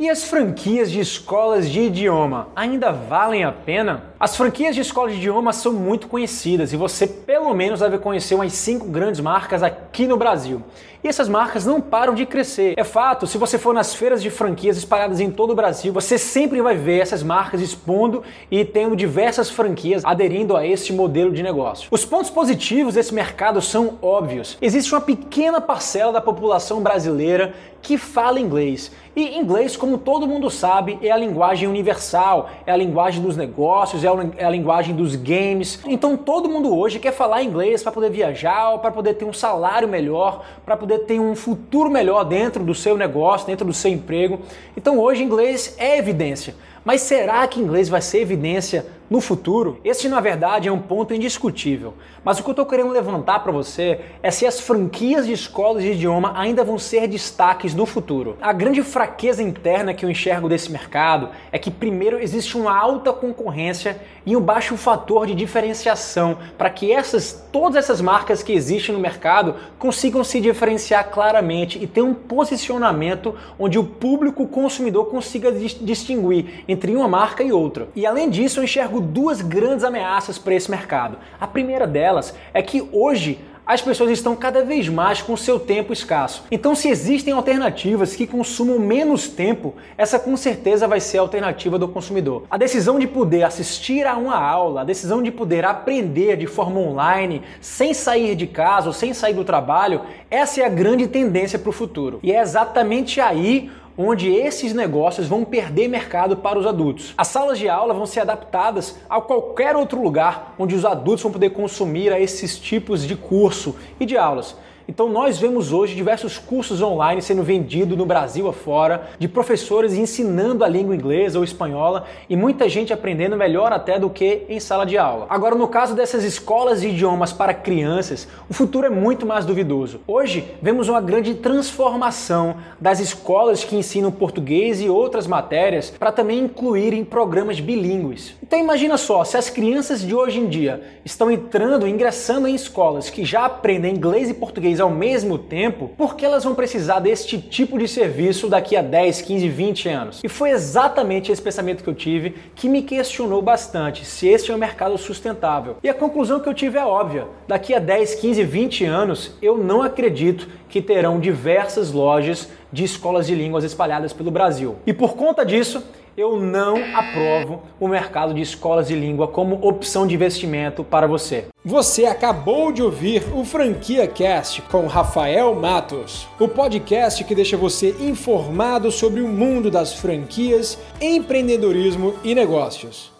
E as franquias de escolas de idioma ainda valem a pena? As franquias de escolas de idioma são muito conhecidas e você pelo menos deve conhecer umas cinco grandes marcas aqui no Brasil. E essas marcas não param de crescer. É fato, se você for nas feiras de franquias espalhadas em todo o Brasil, você sempre vai ver essas marcas expondo e tendo diversas franquias aderindo a este modelo de negócio. Os pontos positivos desse mercado são óbvios. Existe uma pequena parcela da população brasileira que fala inglês. E inglês, como todo mundo sabe, é a linguagem universal, é a linguagem dos negócios, é a linguagem dos games. Então todo mundo hoje quer falar inglês para poder viajar, para poder ter um salário melhor, para poder ter um futuro melhor dentro do seu negócio, dentro do seu emprego. Então hoje inglês é evidência. Mas será que inglês vai ser evidência no futuro? Esse, na verdade, é um ponto indiscutível. Mas o que eu estou querendo levantar para você é se as franquias de escolas de idioma ainda vão ser destaques no futuro. A grande fraqueza interna que eu enxergo desse mercado é que, primeiro, existe uma alta concorrência e um baixo fator de diferenciação para que essas, todas essas marcas que existem no mercado consigam se diferenciar claramente e ter um posicionamento onde o público consumidor consiga distinguir entre uma marca e outra. E além disso, eu enxergo duas grandes ameaças para esse mercado. A primeira delas é que hoje as pessoas estão cada vez mais com seu tempo escasso. Então, se existem alternativas que consumam menos tempo, essa com certeza vai ser a alternativa do consumidor. A decisão de poder assistir a uma aula, a decisão de poder aprender de forma online, sem sair de casa ou sem sair do trabalho, essa é a grande tendência para o futuro. E é exatamente aí onde esses negócios vão perder mercado para os adultos. As salas de aula vão ser adaptadas a qualquer outro lugar onde os adultos vão poder consumir esses tipos de curso e de aulas. Então nós vemos hoje diversos cursos online sendo vendidos no Brasil afora, de professores ensinando a língua inglesa ou espanhola e muita gente aprendendo melhor até do que em sala de aula. Agora no caso dessas escolas de idiomas para crianças, o futuro é muito mais duvidoso. Hoje vemos uma grande transformação das escolas que ensinam português e outras matérias para também incluir em programas bilíngues. Então imagina só, se as crianças de hoje em dia estão entrando, ingressando em escolas que já aprendem inglês e português ao mesmo tempo, por que elas vão precisar deste tipo de serviço daqui a 10, 15, 20 anos? E foi exatamente esse pensamento que eu tive que me questionou bastante se esse é um mercado sustentável. E a conclusão que eu tive é óbvia: daqui a 10, 15, 20 anos, eu não acredito que terão diversas lojas de escolas de línguas espalhadas pelo Brasil. E por conta disso, eu não aprovo o mercado de escolas de língua como opção de investimento para você. Você acabou de ouvir o Franquia Cast com Rafael Matos, o podcast que deixa você informado sobre o mundo das franquias, empreendedorismo e negócios.